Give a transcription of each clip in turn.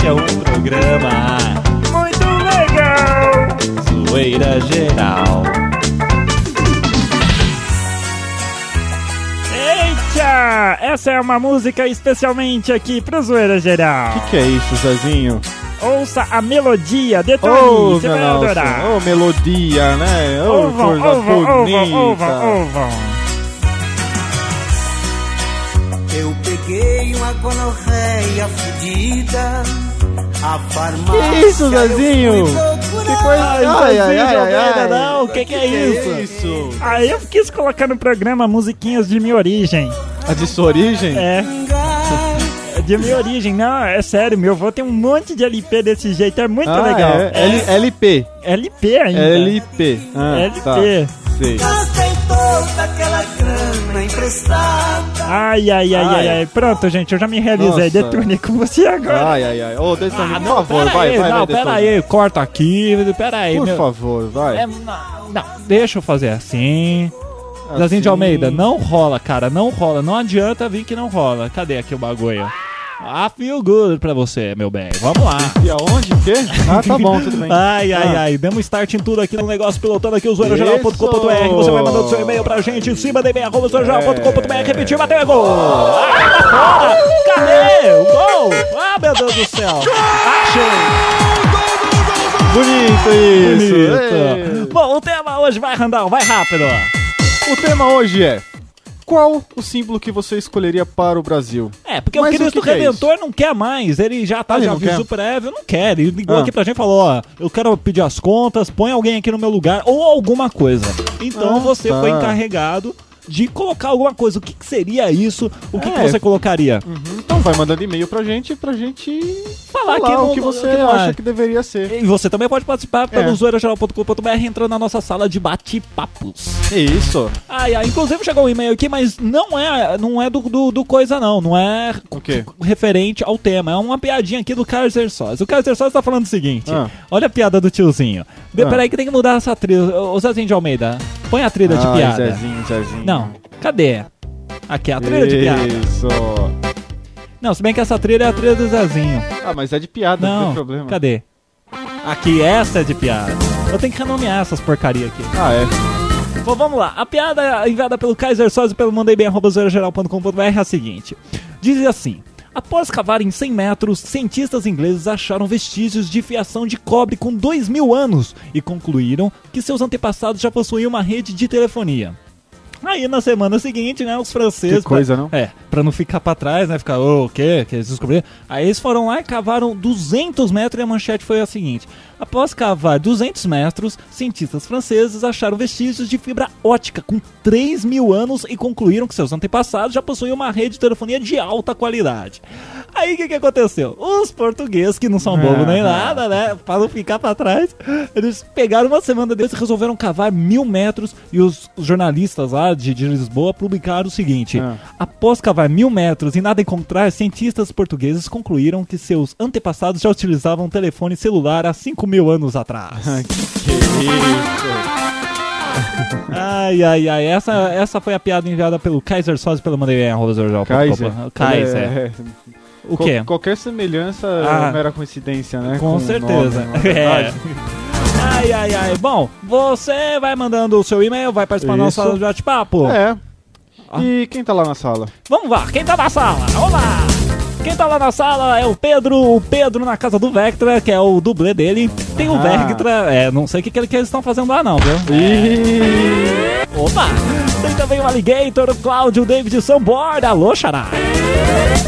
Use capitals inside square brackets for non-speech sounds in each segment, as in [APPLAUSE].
Este é um programa Muito legal! Zoeira Geral. Eita! Essa é uma música especialmente aqui pro Zoeira Geral. O que, que é isso, Zezinho? Ouça a melodia, detone, Ô, você vai adorar. ô, melodia, né? Ô, Ouvam, coisa ouvam, bonita. ouvam, ouvam, ouvam. Eu peguei uma gonorreia fudida. A farmácia. Que isso, Zezinho? Que coisa. Ai, Ai, ai, ai, ai, não, o que que é isso? isso? Aí eu quis colocar no programa musiquinhas de minha origem. A de sua origem? É, de minha origem. Não, é sério, meu avô tem um monte de LP desse jeito, é muito Ah, legal. é. L- LP. LP ainda. LP. Ah, LP. Tá. Sei. Ai, ai, ai, ai, Ai. Pronto, gente, eu já me realizei. Nossa. Com você agora. Ai, ai, ai. Ô, Detone, Ah, por favor, vai, aí, vai, não, vai, pera aí, corta aqui, pera aí. Por meu- favor, vai. É, não, não, deixa eu fazer assim. Zezinho de Assim. Almeida, não rola, cara, não rola. Não adianta vir que não rola. Cadê aqui o bagulho? Ah, feel good pra você, meu bem. Vamos lá. E aonde? Quê? Ah, tá bom, tudo bem. Ai, ai, Ah. ai. Demos start em tudo aqui no negócio pilotando aqui o Isso. zoeirageral.com.br. Você vai mandando seu e-mail pra gente em cima da e-mail, arroba zoeirageral.com.br. É. Repetiu, bateu, é gol. Ah, fora. Cadê o gol? Ah, meu Deus do céu. Achei. Bonito isso. Bonito. Ei. Bom, o tema hoje vai, Randall, vai rápido. O tema hoje é: Qual o símbolo que você escolheria para o Brasil? É, porque Mas o o Cristo que que é Redentor não quer mais. Ele já tá, Ah, já não aviso quer? prévio, não quer. Ele ligou Ah. aqui pra gente e falou: ó, eu quero pedir as contas, põe alguém aqui no meu lugar ou alguma coisa. Então Ah, você tá. foi encarregado de colocar alguma coisa. O que, que seria isso? O que, que É. você colocaria? Então vai mandando e-mail pra gente, pra gente Falar falar aqui no- o que você no- acha que deveria ser. E você também pode participar pelo É. zoeirageral.com.br entrando na nossa sala de bate-papos. Isso. Ai, ai, inclusive chegou um e-mail aqui, mas não é, não é do, do, do coisa, não. Não é O quê? referente ao tema. É uma piadinha aqui do Kaiser Sós. O Kaiser Sós tá falando o seguinte: Ah. olha a piada do tiozinho. De, Ah. Peraí, que tem que mudar essa trilha. Ô, Zezinho de Almeida, põe a trilha de piada. Zezinho, Zezinho. Não, cadê? Aqui, a trilha de piada. Isso. Não, se bem que essa trilha é a trilha do Zezinho. Ah, mas é de piada, não, Não, tem problema. cadê? Aqui, essa é de piada. Eu tenho que renomear essas porcaria aqui. Ah, é. Bom, vamos lá. A piada enviada pelo Kaiser e pelo mandeibem.com.br é a seguinte. Diz assim... Após cavarem 100 metros, cientistas ingleses acharam vestígios de fiação de cobre com 2 mil anos e concluíram que seus antepassados já possuíam uma rede de telefonia. Aí na semana seguinte, né, os franceses... Que coisa, não? É, pra não ficar pra trás, né, ficar, ô, o quê? Que eles descobriram. Aí eles foram lá e cavaram 200 metros e a manchete foi a seguinte. Após cavar 200 metros, cientistas franceses acharam vestígios de fibra ótica com 3 mil anos e concluíram que seus antepassados já possuíam uma rede de telefonia de alta qualidade. Aí o que, que aconteceu? Os portugueses, que não são bobos nem nada, né? Pra não ficar pra trás, eles pegaram uma semana deles e resolveram cavar mil metros. E os, os jornalistas lá de, de Lisboa publicaram o seguinte: Ah. Após cavar mil metros e nada encontrar, cientistas portugueses concluíram que seus antepassados já utilizavam telefone celular há 5 mil anos atrás. Que isso. ai, ai, ai. Essa, essa foi a piada enviada pelo Kaiser e pelo Mandei Kaiser. Kaiser. É, O qual- quê? qualquer semelhança Ah. é mera coincidência, né? Com o certeza. nome, é? É. Ai, ai, ai. Bom, você vai mandando o seu e-mail, vai participar da nossa sala de bate-papo. É. Ah. E quem tá lá na sala? Vamos lá, quem tá na sala? Vamos lá! Quem tá lá na sala é o Pedro, o Pedro na casa do Vectra, que é o dublê dele. Tem o Ah. Vectra, é, não sei o que, que, eles estão fazendo lá não, viu? Ih, Opa! Tem também o Alligator, o Cláudio, o David Samborda, alô, Xará!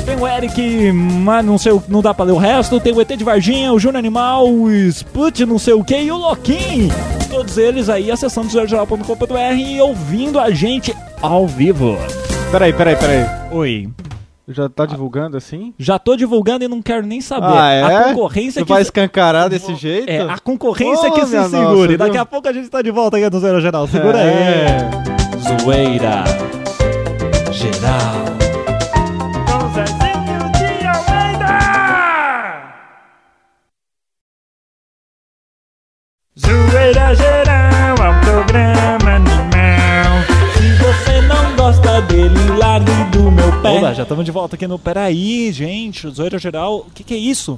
Tem o Eric, mas não sei, o- não dá pra ler o resto. Tem o ET de Varginha, o Júnior Animal, o Sput, não sei o que, e o Loquim. Todos eles aí acessando o e ouvindo a gente ao vivo. peraí, peraí, peraí. Oi. Já tá divulgando assim? Já tô divulgando e não quero nem saber. Ah, é? A concorrncia Você que vai se- escancarar desse jeito? é, a concorrência Ô, que se segure. nossa, Daqui viu? a pouco a gente tá de volta aqui no Zero Geral. Segura É. aí. Zoeira. Geral. Zoeira geral é um programa animal. Se você não gosta dele, largue pé. Olá, já estamos de volta aqui no Peraí, gente. Zoeira Geral. O que, que é isso?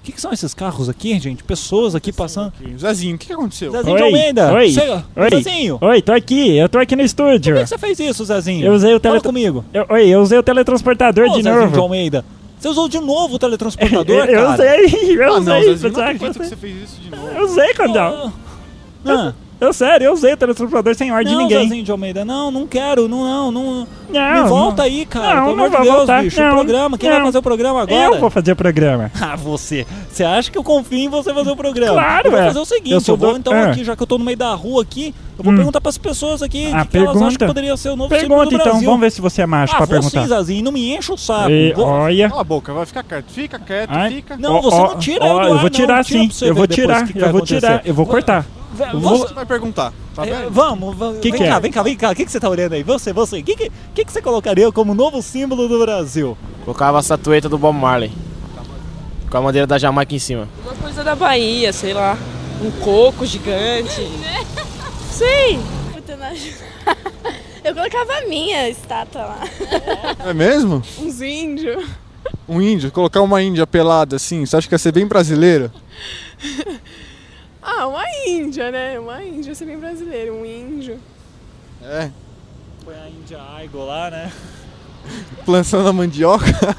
O que, que são esses carros aqui, gente? Pessoas aqui passando. Zezinho, o que, que aconteceu? Zezinho de Oi, Almeida! oi, Chega. oi. Zezinho! Oi, tô aqui, eu tô aqui no estúdio. Por que você fez isso, Zezinho? Eu usei o Fala tele- comigo. Eu- oi, eu usei o teletransportador Ô, de Zezinho de novo. Almeida. Você usou de novo o teletransportador, [LAUGHS] eu cara? usei, eu Ah, não, usei. Zezinho, não acredito que você fez isso de novo. Eu usei, Condão. Ah, Eu, sério, eu usei o teletransportador sem ordem não, de ninguém. Zezinho de Almeida, não, não quero, não, não, não. Não, Me volta não. aí, cara. Não, pelo não amor de vou Deus, voltar. bicho. Não, o programa, quem vai fazer o programa agora? Eu vou fazer o programa. [LAUGHS] Ah, você. Você acha que eu confio em você fazer o programa? Claro, eu vou é. fazer o seguinte, Eu eu, sou vou do- então Ah. aqui, já que eu tô no meio da rua aqui, eu vou Hum. perguntar pras pessoas aqui Ah, que elas acham que pergunta. poderia ser o novo Pergunta do então, Brasil. vamos ver se você é macho ah, pra perguntar. sim, Zazinho, não me enche o saco. E, Vou- olha. Cala a boca, vai ficar quieto. Fica quieto, Ai. fica. Não, você não tira eu do eu vou tirar sim. pra você Eu vou tirar, eu vou tirar, eu vou cortar. Você- você vai perguntar, tá É, vendo? Vamos, vamos. Que vem que cá, é? vem cá, vem cá. O que, que você tá olhando aí? Você, você. O que, que, que, que você colocaria como novo símbolo do Brasil? Colocava a estatueta do Bob Marley. Com a bandeira da Jamaica em cima. Uma coisa da Bahia, sei lá. Um coco gigante. [LAUGHS] Sim. Puta, não ajuda. Eu colocava a minha estátua lá. É mesmo? Uns índios. Um índio, colocar uma índia pelada assim, você acha que ia ser bem brasileiro? [LAUGHS] Ah, uma índia, né? Uma índia, ser bem brasileiro. Um índio. É. Põe a Índia Aigo lá, né? [LAUGHS] Plantando a mandioca.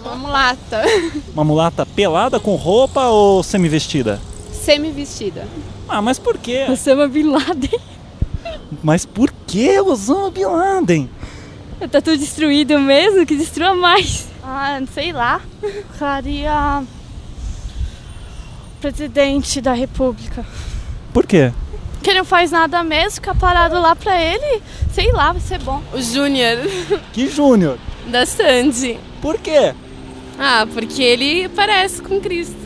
Uma mulata. Uma mulata pelada com roupa ou semi-vestida? Semi-vestida. Ah, mas por quê? Osama Bin Laden. Mas por que Osama Bin Laden? Tá tudo destruído mesmo? Que destrua mais. Ah, sei lá. Faria... Presidente da República. Por quê? Que ele não faz nada mesmo, fica parado lá pra ele. Sei lá, vai ser bom. O Júnior Que Júnior? da Sandy. Por quê? Ah, porque ele parece com Cristo.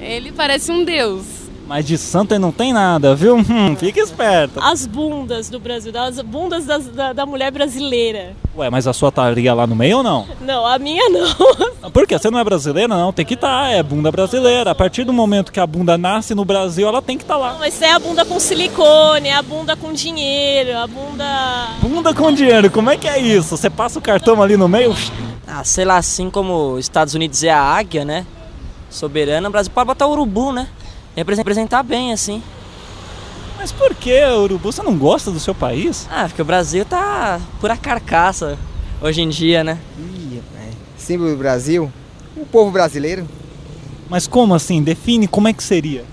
Ele parece um deus. Mas de santo ele não tem nada, viu? [LAUGHS] Hum, fica esperto. as bundas do Brasil, as bundas das- da, da mulher brasileira. Ué, mas a sua estaria lá no meio ou não? Não, a minha não. [LAUGHS] Por quê? Você não é brasileira? Não, tem que estar, é bunda brasileira. A partir do momento que a bunda nasce no Brasil, ela tem que estar lá. Mas é a bunda com silicone, é a bunda com dinheiro, a bunda. Bunda com dinheiro, como é que é isso? Você passa o cartão ali no meio? Ah, sei lá, assim como os Estados Unidos é a águia, né? Soberana, o Brasil pode botar o urubu, né? Represen- Representar bem, assim. Mas por que, Urubu? Você não gosta do seu país? Ah, porque o Brasil tá pura carcaça hoje em dia, né? símbolo do Brasil, o povo brasileiro. Mas como assim? Define como é que seria.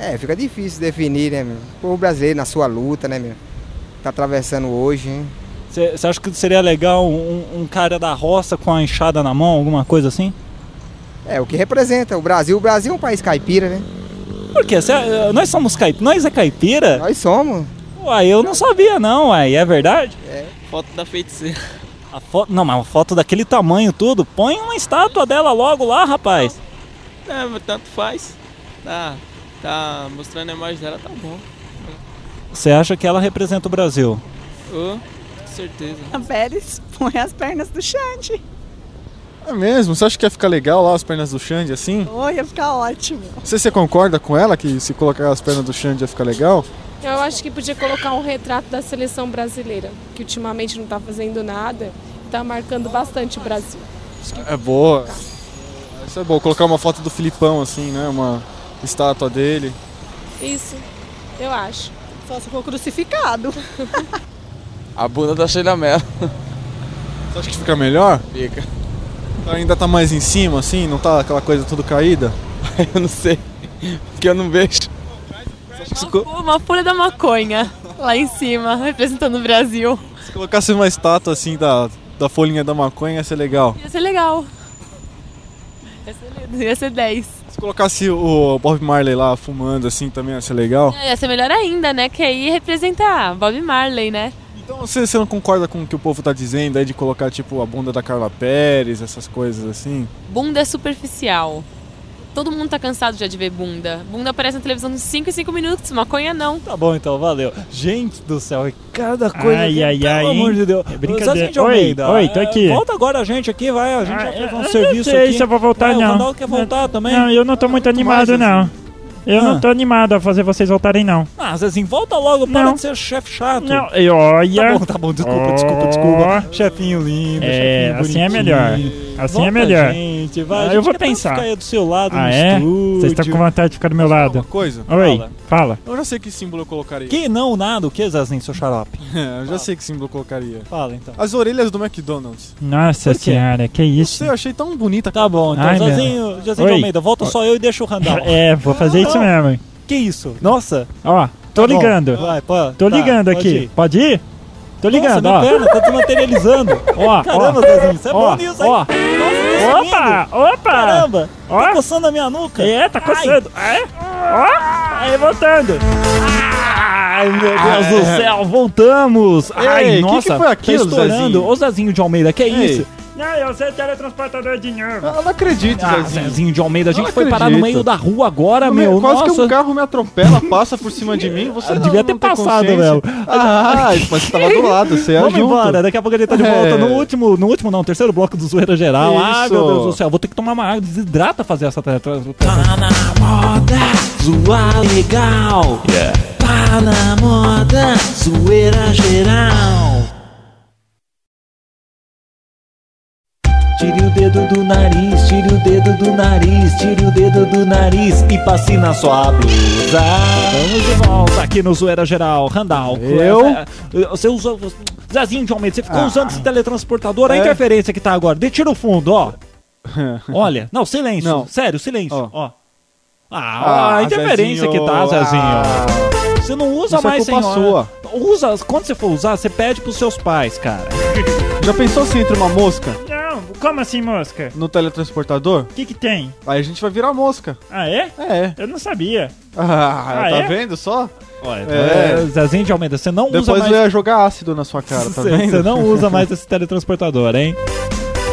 É, fica difícil definir, né, meu? O povo brasileiro na sua luta, né, meu? Tá atravessando hoje, hein? Você acha que seria legal um, um cara da roça com a enxada na mão, alguma coisa assim? É, o que representa o Brasil. O Brasil é um país caipira, né? Por quê? Cê- eh, nós somos caipira? Nós é caipira? Nós somos. Uai, eu não sabia não, uai. É verdade? Foto da feiticeira. A foto, não, mas uma foto daquele tamanho tudo, põe uma estátua dela logo lá, rapaz. É, mas tanto faz. Tá, tá mostrando a imagem dela, tá bom. Você acha que ela representa o Brasil? Ô, com certeza. A Pérez põe as pernas do Xande. É mesmo? Você acha que ia ficar legal lá as pernas do Xande assim? Oh, ia ficar ótimo. Você, você concorda com ela que se colocar as pernas do Xande ia ficar legal? Eu acho que podia colocar um retrato da seleção brasileira, que ultimamente não tá fazendo nada, tá marcando bastante o Brasil. É boa. Isso é bom, colocar uma foto do Filipão assim, né? Uma estátua dele. isso, eu acho. Só se for crucificado. [LAUGHS] A bunda da Sheila Mello. Você acha que fica melhor? Fica. Ainda tá mais em cima assim, não tá aquela coisa tudo caída? [LAUGHS] eu não sei. Porque eu não vejo. Uma folha da maconha lá em cima, representando o Brasil. Se colocasse uma estátua assim da, da folhinha da maconha ia ser legal. Ia ser legal. Ia ser, lindo, ia ser 10. Se colocasse o Bob Marley lá fumando assim também ia ser legal. Ia ser melhor ainda, né? Que aí representar Bob Marley, né? Então você, você não concorda com o que o povo tá dizendo aí de colocar tipo a bunda da Carla Pérez, essas coisas assim? Bunda é superficial. Todo mundo tá cansado já de ver bunda. Bunda aparece na televisão de 5 em 5 minutos, maconha não. Tá bom então, valeu. Gente do céu, é cada coisa Ai, que, ai, pelo ai, amor hein? de Deus. É brincadeira. Oi, oi, tô é, aqui. Volta agora a gente aqui, vai. A gente já Ah, fez eu um não serviço sei aqui. se eu vou voltar, Vai, não. O Vandal quer voltar também? Não, eu não tô muito animado, mais, não. Eu não tô animado a fazer vocês voltarem, não. Ah, Zezinho, volta logo, para Não. de ser chefe chato. Não, e olha. Tá bom, tá bom, desculpa, Ó. desculpa, desculpa. Chefinho lindo, É, chefinho assim é melhor. Assim Volta, é melhor. Gente, vai, Ah, a eu gente vou pensar. ficar aí do seu lado Ah, é? estúdio. Vocês estão com vontade de ficar do meu lado. Uma coisa. Oi, Fala. fala. Eu já sei que símbolo eu colocaria. Que não, nada, o que, Zezinho, seu xarope? [LAUGHS] eu já sei que símbolo eu colocaria. Fala, então. As orelhas do McDonald's. Nossa senhora, que isso? Você eu achei tão bonita. Tá bom, então, Ai, Oi. Almeida, volta só eu e deixa o Randall. [LAUGHS] É, vou fazer isso Não. mesmo. Que isso? Nossa. Ó, tô Tá ligando. Vai, pô. Tô Tá, ligando pode aqui. ir. Pode ir? Tô ligando, Nossa, ó. minha perna tá te materializando. [LAUGHS] Ó, Caramba, ó. Zezinho, você é Ó, bom nisso, hein? ó. Nossa, tá Opa, opa. Caramba, Ó. tá coçando a minha nuca. É, tá coçando. É? Ó, aí voltando. Ai, meu Deus do céu, voltamos! Ai, Ei, que nossa, que foi aquilo, tá estourando. Zezinho? Ô, Zezinho de Almeida, que é Ei. isso? Não, eu sei teletransportador de novo. Eu não acredito, Ah, Zezinho. Zezinho de Almeida, a gente Não foi parar no meio da rua agora, No meu. Quase nossa. que um carro me atropela, passa por cima de mim. Você Ah, não- devia ter passado. Léo. Ah, mas você tava do lado, você ia Vamos junto. embora, daqui a pouco a gente tá de É. volta no último, no último não, terceiro bloco do Zoeira Geral. Ai, Isso. meu Deus do céu, vou ter que tomar uma água, desidrata fazer essa teletransportação. Tá na moda, zoar legal. Tá na moda, zoeira geral. Tire o dedo do nariz, tire o dedo do nariz, tire o dedo do nariz e passe na sua blusa. Vamos de volta aqui no Zoeira Geral. Randall. Eu? é, Você usou. Zezinho de Almeida, você ficou Ah. usando esse teletransportador. A É. interferência que tá agora. De tira o fundo, ó. [LAUGHS] Olha. Não, silêncio. Não. Sério, silêncio. Ó. Ó. Ah, Ah, a interferência Zezinho. que tá, Zezinho. Ah. Você não usa Isso é mais, culpa senhora. Usa, quando você for usar, você pede pros seus pais, cara. Já pensou se entra uma mosca como assim, mosca? no teletransportador? O que que tem? Aí a gente vai virar mosca. Ah, é? É. Eu não sabia. Ah, Ah, tá é? vendo só? Olha, É. é. Zezinho de Almeida, você não usa Depois mais. eu ia jogar ácido na sua cara, tá Você vendo? você não usa mais [LAUGHS] esse teletransportador, hein?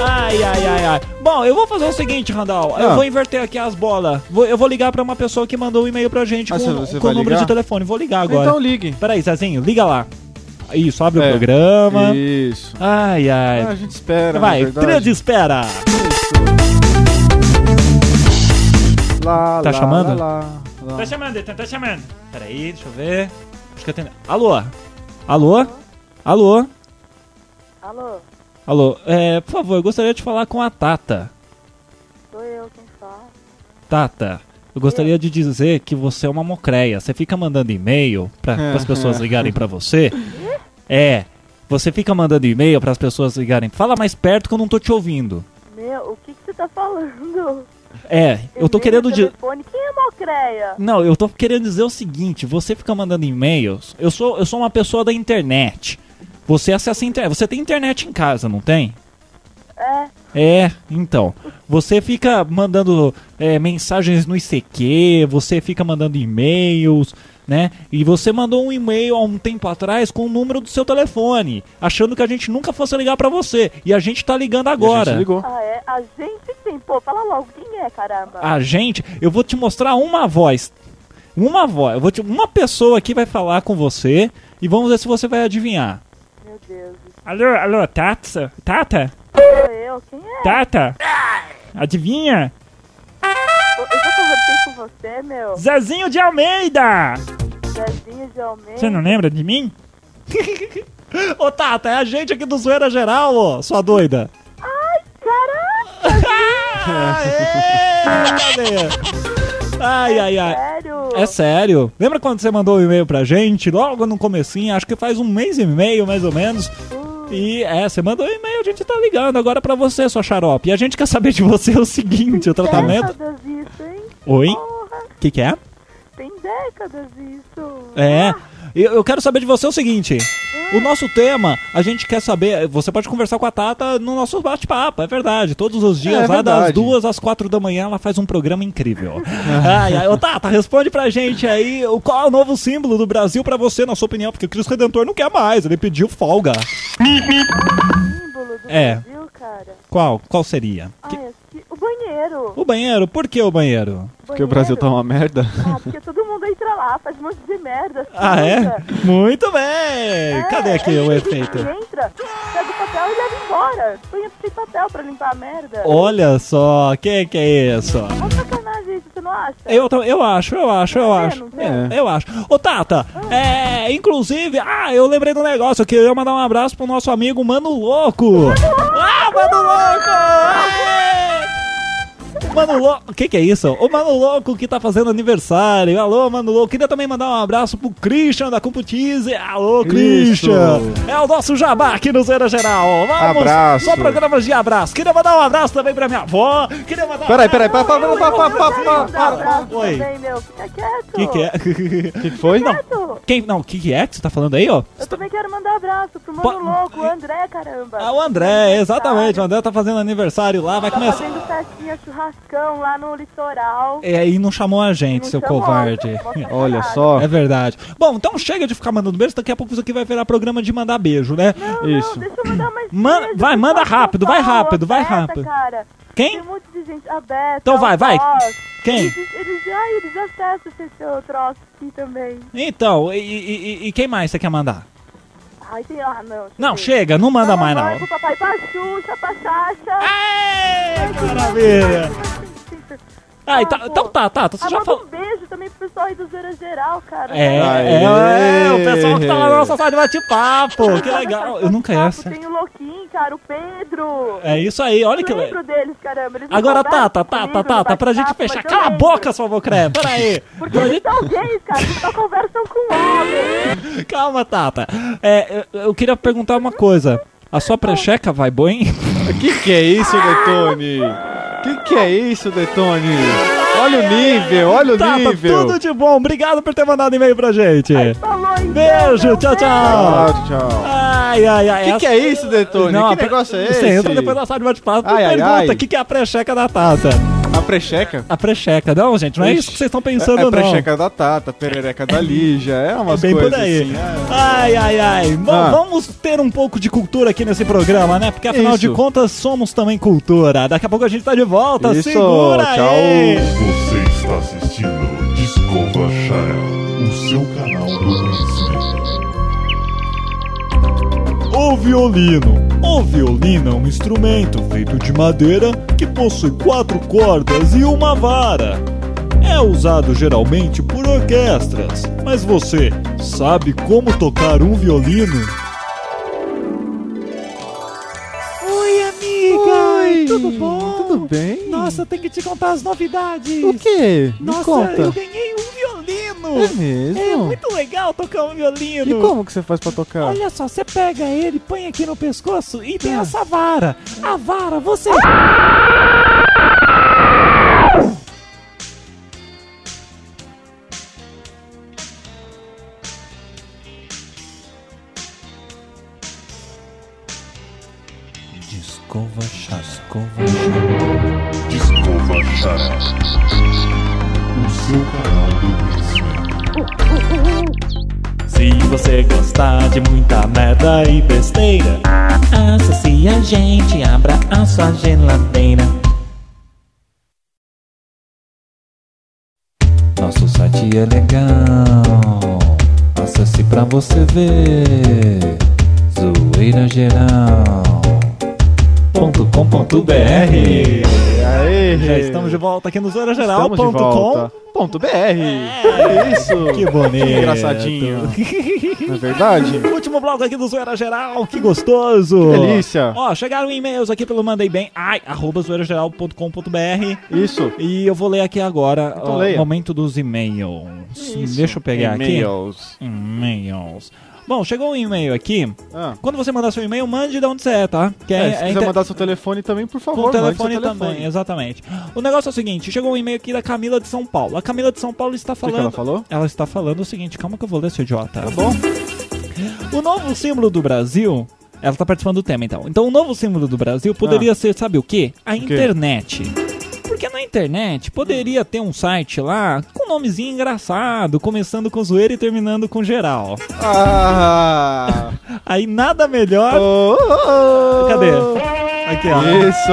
Ai, ai, ai, ai. Bom, eu vou fazer o seguinte, Randall. Eu Ah. vou inverter aqui as bolas. Vou- eu vou ligar pra uma pessoa que mandou um e-mail pra gente Ah, com, você- você com o vai número ligar? de telefone. Vou ligar agora. Então ligue. Peraí, Zezinho, liga lá. Isso, abre o É. programa. Isso. Ai, ai. Ah, a gente espera, Vai, verdade. trilha de espera. Lá, Tá lá, chamando? lá, lá, lá. Tá chamando, Ethan, tá chamando. Peraí, deixa eu ver. Acho que eu tenho... Alô? Alô? Alô? Alô, Alô? É, por favor, eu gostaria de falar com a Tata. sou eu quem fala. Tata, eu gostaria de dizer que você é uma mocreia. Você fica mandando e-mail para as pessoas ligarem pra você. É, você fica mandando e-mail para as pessoas ligarem. Fala mais perto que eu não tô te ouvindo. Meu, o que, que você tá falando? É, eu tô querendo dizer. telefone, quem é Mocreia? Não, eu tô querendo dizer o seguinte, você fica mandando e-mails. Eu sou, eu sou uma pessoa da internet. Você acessa a internet. Você tem internet em casa, não tem? É, É, então. Você fica mandando é, mensagens no ICQ, você fica mandando e-mails, né? E você mandou um e-mail há um tempo atrás com o número do seu telefone, achando que a gente nunca fosse ligar pra você. E a gente tá ligando agora. gente ligou. ah é, a gente sim, pô, fala logo, quem é, caramba? A gente, eu vou te mostrar uma voz. Uma voz. Eu vou te, uma pessoa aqui vai falar com você e vamos ver se você vai adivinhar. Meu Deus, Alô, alô, Tata? Tata? sou eu, quem é? Tata? Adivinha? Você, meu. Zezinho de Almeida! Zezinho de Almeida. Você não lembra de mim? [LAUGHS] Ô Tata, é a gente aqui do Zoeira Geral, ô, sua doida. Caraca, [LAUGHS] Cadê? Ai, ai, ai. sério? É sério. Lembra quando você mandou o e-mail pra gente? Logo no comecinho, acho que faz um mês e meio, mais ou menos. E é, você mandou um e-mail, a gente tá ligando agora pra você, sua xarope. E a gente quer saber de você o seguinte, o tratamento... Isso, hein? Oi? Que que é? tem décadas isso. É. Eu, eu quero saber de você o seguinte. O nosso tema, a gente quer saber. Você pode conversar com a Tata no nosso bate-papo, é verdade. Todos os dias, É lá das duas às quatro da manhã, ela faz um programa incrível. ai, ai, ô Tata, responde pra gente aí qual é o novo símbolo do Brasil pra você, na sua opinião, porque o Cristo Redentor não quer mais, ele pediu folga. Símbolo do É. Brasil, cara. Qual? Qual seria? Ah, esse- o banheiro. O banheiro, por que o banheiro? Porque o Brasil tá uma merda. Ah, porque todo mundo entra lá, faz um monte de merda. [LAUGHS] Ah, é? Muito bem! Cadê aqui o efeito? Entra, pega o papel e leva embora. Põe sem papel pra limpar a merda. Olha só, que que é isso? Uma sacanagem isso, você não acha? Eu, eu acho, eu acho, eu acho. não tem? É, Eu acho. Ô, Tata, é, inclusive, ah, eu lembrei do negócio aqui. Eu ia mandar um abraço pro nosso amigo Mano Louco. Ah, Mano Louco! Aê! O Mano Louco, o que que é isso? O Mano Louco que tá fazendo aniversário. Alô, Mano Louco. Queria também mandar um abraço pro Christian da Computize. Alô, Isso. Christian. É o nosso jabá aqui no Zera Geral. Vamos, Abraço. Só programas de abraço. Queria mandar um abraço também pra minha avó. Queria mandar um Peraí, peraí, para, para, para, para, para, um para. abraço Oi. também, meu. Fica quieto. O que, que é? O [LAUGHS] que que foi? Quieto. Quem, não, o que, que é que você tá falando aí, ó? Eu também quero mandar abraço pro Mano Louco, o André, caramba. Ah, o André, exatamente. O André tá fazendo aniversário lá, vai Tá começar. fazendo festinha, churrascão lá no litoral. E aí não chamou a gente, Não seu chamou, covarde. Olha só. É verdade. Bom, então chega de ficar mandando beijo, daqui a pouco isso aqui vai virar programa de mandar beijo, né? Não, Isso. não, deixa eu mandar mais Man- beijo vai, manda rápido, vai rápido, vai rápido. Cara. Quem? Tem um monte de gente aberta. Então vai, vai. Quem? Eles, eles, ai, eles acessam esse seu troço aqui também. Então, e- e- e quem mais você quer mandar? Ai, tem. Ah, não. Não, chega, não manda mais não. Pro papai, pra Xuxa, pra Xaxa. Aê, Ai, maravilha. Ah, então, então tá, tá, você Ah, já falou. um beijo também pro pessoal aí do Zera Geral, cara. É, é, é, o pessoal que tá lá na nossa sala de bate-papo, que legal. Eu nunca ia. Tem o Louquinho, cara, o Pedro. É isso aí, olha que Eu legal. lembro deles, caramba. Eles Agora, Tata, Tata, Tata, pra gente fechar. Cala a boca, sua vocré. Pera aí. Porque eles são gays, cara. Eles só conversam com homens. [LAUGHS] Calma, Tata. É, eu, eu queria perguntar uma coisa. A sua precheca vai bem? O que que é isso, Detone? O que que é isso, Detone? Olha o nível, olha o Tata, nível. tudo de bom. Obrigado por ter mandado e-mail pra gente. Falou, então, Beijo, tchau, tchau. Tchau, tchau. Ai, ai, ai. O que que é isso, Detone? Não, que negócio é esse? Você entra depois da sala de bate-papo e Ai, ai, pergunta ai. o que, que é a precheca da Tata. A precheca? A precheca. Não, gente, não é isso que vocês estão pensando, é, é não. precheca da Tata, perereca da Lígia, é umas Bem coisas por aí. assim. é. Ai, ai, ai. Bom, Ah. vamos ter um pouco de cultura aqui nesse programa, né? Porque afinal de Isso. contas somos também cultura. Daqui a pouco a gente tá de volta. Isso, Segura tchau. aí. Você está assistindo Discover Channel, o seu canal do conhecimento. O violino. O violino é um instrumento feito de madeira que possui quatro cordas e uma vara. É usado geralmente por orquestras, mas você sabe como tocar um violino? Oi, amiga! Oi, tudo bom? Tudo bem? Nossa, tem que te contar as novidades. O quê? Me Nossa, conta. eu ganhei violino. É mesmo? É muito legal tocar um violino. E como que você faz pra tocar? Olha só, você pega ele, põe aqui no pescoço e tem Ah. essa vara. A vara, você. Discova chá, discova Discover Channel, o seu canal do. Se você gostar de muita merda e besteira, acesse a gente, abra a sua geladeira. Nosso site é legal, acesse pra você ver. zoeirageral.com.br Aê! Já estamos de volta aqui no Estamos de zoeirageral.com. volta. Ponto BR. É isso. Que bonito. engraçadinho. [LAUGHS] Não é verdade? Último bloco aqui do Zoeira Geral, que gostoso! Que delícia. Ó, chegaram e-mails aqui pelo Mandei Bem, ai, arroba zoeirageral.com.br Isso. e eu vou ler aqui agora, Então leia. momento dos e-mails. Isso. Deixa eu pegar E-mails. aqui. E-mails. Bom, chegou um e-mail aqui. Ah. Quando você mandar seu e-mail, mande de onde você é, tá? Que É, se quiser inter- mandar seu telefone também, por favor, com o seu telefone também, exatamente. O negócio é o seguinte, chegou um e-mail aqui da Camila de São Paulo. A Camila de São Paulo está O que, falando... que ela falou? Ela está falando o seguinte, calma que eu vou ler, seu idiota. Tá bom. O novo símbolo do Brasil. Ela tá participando do tema, então. Então, o novo símbolo do Brasil poderia ser, sabe o quê? A quê? internet. Porque na internet poderia ter um site lá com um nomezinho engraçado, começando com zoeira e terminando com geral. Ah! [LAUGHS] Aí nada melhor. Oh, oh, oh. Cadê? Aqui, ó. Isso!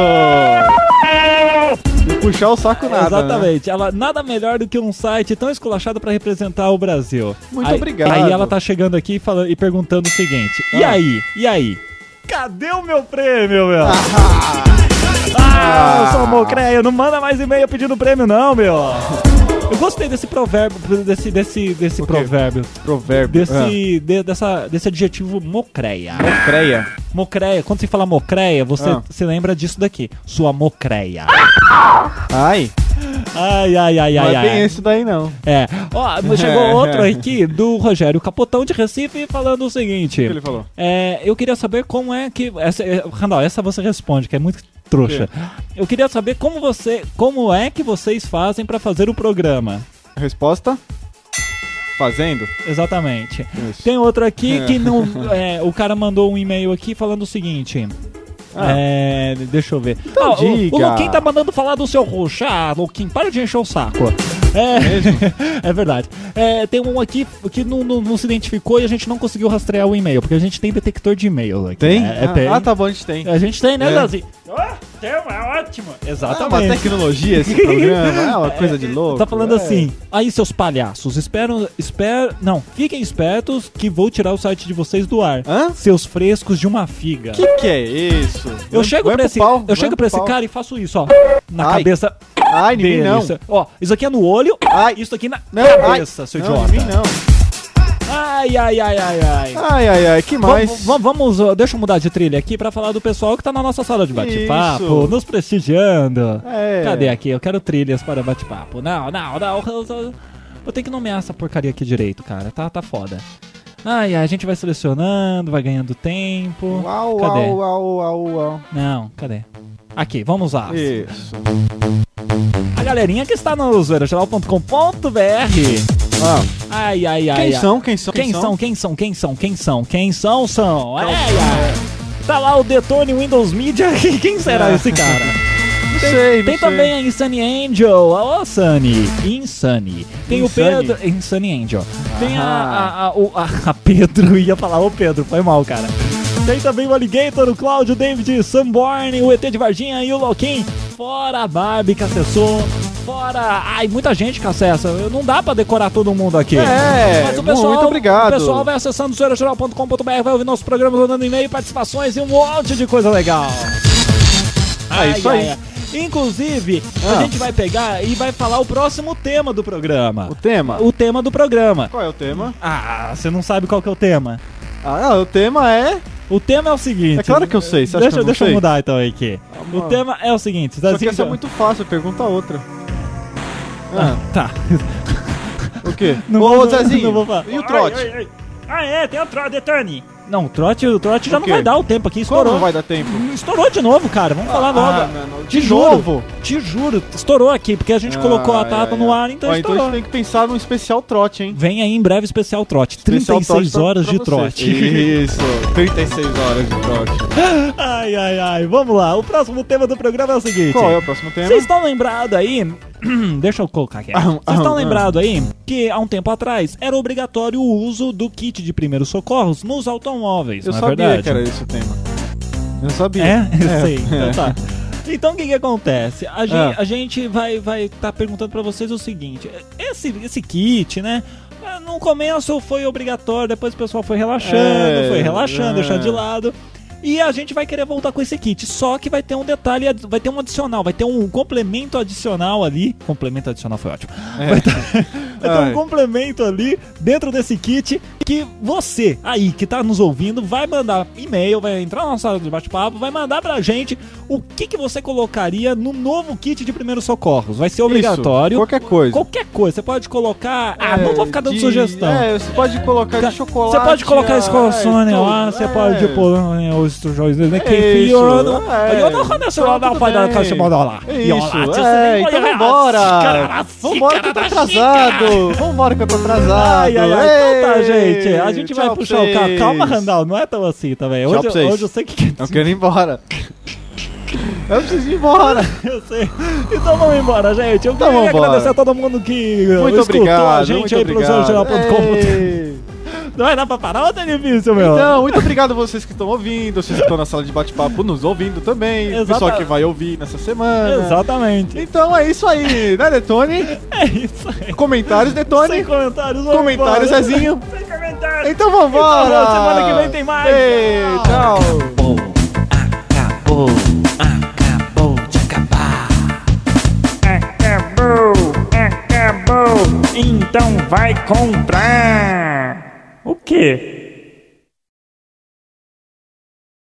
E puxar o saco nada. né? Exatamente. Ela nada melhor do que um site tão esculachado pra representar o Brasil. Muito Aí- obrigado. Aí ela tá chegando aqui e, falando, e perguntando o seguinte: E Ah. aí? E aí? Cadê o meu prêmio, meu? Ah, eu sou mocreia, não manda mais e-mail pedindo prêmio, não, meu. Eu gostei desse provérbio, desse, desse, desse provérbio. Provérbio. Desse, de- dessa, desse adjetivo mocreia. Mocreia. Mocreia. Quando você fala mocreia, você Ah. se lembra disso daqui. Sua mocreia. Ai. Ai, ai, ai, Não ai, é bem ai. esse daí, não. É. Ó, chegou [LAUGHS] outro aqui do Rogério Capotão de Recife falando o seguinte. O que ele falou? É, eu queria saber como é que. Essa, é, Randall, essa você responde, que é muito trouxa. Eu queria saber como você. Como é que vocês fazem pra fazer o programa? Resposta? Fazendo? Exatamente. Isso. Tem outro aqui É. que não. [LAUGHS] é, o cara mandou um e-mail aqui falando o seguinte. Ah. É, deixa eu ver. Então Ah, o, diga. o Luquim tá mandando falar do seu roxo. Ah, Luquim, para de encher o saco. É, [LAUGHS] é verdade. É, tem um aqui que não, não- não se identificou e a gente não conseguiu rastrear o e-mail, porque a gente tem detector de e-mail aqui. Tem? É, é, ah, tem. ah, tá bom, a gente tem. A gente tem, né, É. Dazi? Tem, é ótimo. É uma Exatamente. tecnologia esse programa, [LAUGHS] é uma coisa de louco. Tá falando é. assim, aí seus palhaços, esperam, esper, não, fiquem espertos que vou tirar o site de vocês do ar. Hã? Seus frescos de uma figa. Que que é isso? Eu Vai- chego pro esse, pau, eu chego pro pra esse pau. cara e faço isso, ó, na Ai. cabeça Ai, dele. não. Ó, isso aqui é no olho, Ai. isso aqui na Não, cabeça, ai. seu não, idiota. em mim não. Ai, ai, ai, ai, ai. Ai, ai, ai, que mais? Vamos, vamos, deixa eu mudar de trilha aqui pra falar do pessoal que tá na nossa sala de bate-papo, nos prestigiando. É. Cadê aqui? Eu quero trilhas para bate-papo. Não, não, não. Eu, tenho que nomear essa porcaria aqui direito, cara. Tá, tá foda. Ai, ai, a gente vai selecionando, vai ganhando tempo. Uau, Cadê? uau, uau, uau, uau. Não, cadê? Aqui, vamos lá. Isso. A galerinha que está no zoeirageral.com.br. Ah, Ai, ai, ai. quem ai. são? Quem são? Quem são? Quem são? Quem são? Quem são? Quem são? São. Ai, ai. Tá lá o Detone Windows Media. [LAUGHS] Quem será Ah. esse cara? Não Tem, sei, não tem sei. também a Insane Angel. Alô, Sunny. Insane. Tem Insane. o Pedro. Insane Angel. Tem a, a, a, o- a, a Pedro. [LAUGHS] Ia falar o Pedro. Foi mal, cara. Tem também o Alligator, o Cláudio, o David, Sunborn, o ET de Varginha e o Loquim. Fora a Barbie que acessou. Fora. Ai, muita gente que acessa. Não dá pra decorar todo mundo aqui. É, Mas o pessoal, muito obrigado. O pessoal vai acessando zoeirageral.com.br, vai ouvir nossos programas, mandando e-mail, participações e um monte de coisa legal. Ah, isso aí. Inclusive, Ah. a gente vai pegar e vai falar o próximo tema do programa. O tema? O tema do programa. Qual é o tema? Ah, você não sabe qual que é o tema. Ah, o tema é... O tema é o seguinte. É claro que eu sei, você acha deixa que eu deixa eu mudar então aqui. o mano. tema é o seguinte. Só que Zezinho- essa é muito fácil, pergunta outra. Ah, tá. [LAUGHS] O quê? Não Ô, vou- Zezinho, não vou falar. e o trote? Ai, ai, ai. Ah, é, tem o trote, Detone. Não, o trote, o trote já O não quê? vai dar o tempo aqui, Como estourou. não vai dar tempo? Estourou de novo, cara. Vamos falar logo. Ah, mano, Te de juro. novo? Te juro. Estourou aqui, porque a gente colocou a Ai, data ai, no ai. ar, então Ó, então a estourou. gente tem que pensar num especial trote, hein? Vem aí em breve especial trote. Especial 36 trote pra- horas pra de você. trote. Isso, 36 horas de trote. [LAUGHS] ai, ai, ai. Vamos lá. O próximo tema do programa é o seguinte. Qual é o próximo tema? Vocês estão lembrados aí? [CLEARS THROAT] Deixa eu colocar aqui. Vocês estão lembrados aí que há um tempo atrás era obrigatório o uso do kit de primeiros socorros nos automóveis, Eu não é sabia verdade? que era esse o tema. Eu sabia. É? [LAUGHS] Eu É. sei. Então tá. Então o que que acontece? A gente, Ah. a gente vai vai tá perguntando pra vocês o seguinte, esse esse kit, né? No começo foi obrigatório, depois o pessoal foi relaxando, É, foi relaxando, é. deixando de lado. E a gente vai querer voltar com esse kit, só que vai ter um detalhe, vai ter um adicional, vai ter um complemento adicional ali. Complemento adicional foi ótimo. É. Vai ter, [LAUGHS] vai ter um complemento ali dentro desse kit que você aí que tá nos ouvindo vai mandar e-mail, vai entrar na nossa sala de bate-papo, vai mandar pra gente o que, que você colocaria no novo kit de primeiros socorros. Vai ser obrigatório. qualquer coisa. Qualquer coisa. Você pode colocar. Ah, É, não vou ficar dando de- sugestão. É, você pode colocar de chocolate. Você pode colocar ah, esconsônia é, lá, tudo, você é. pode pôr né, os trojões né, que Isso, eu não. é. Não conheço Então, lá da pai caixa mandar lá. Isso, é, então vambora. Vambora que eu tô atrasado. Vambora que eu tô atrasado. Ai, ai, ai. Então tá, gente. A gente vai puxar o carro. vocês. Calma, Randall. Não é tão assim também. Hoje, vocês. hoje eu sei que. Eu quero ir embora. Eu preciso ir embora. [LAUGHS] Eu sei. Então vamos embora, gente. Eu Então queria agradecer a todo mundo que Muito escutou obrigado. a gente muito aí pelo obrigado. jornal.com. Ei. Não vai dar pra parar ou tá difícil, meu? Então, muito obrigado a vocês que estão ouvindo, vocês que estão na sala de bate-papo nos ouvindo também, o pessoal que vai ouvir nessa semana. Exatamente. Então é isso aí, né, Detone? [LAUGHS] É isso aí. Comentários, Detone? Sem comentários, vamos Comentários, embora. Zezinho? [LAUGHS] Sem comentário. Então vambora! Então, semana que vem tem mais. Ei, tchau! Acabou, acabou de acabar. Acabou, acabou comprar. O quê?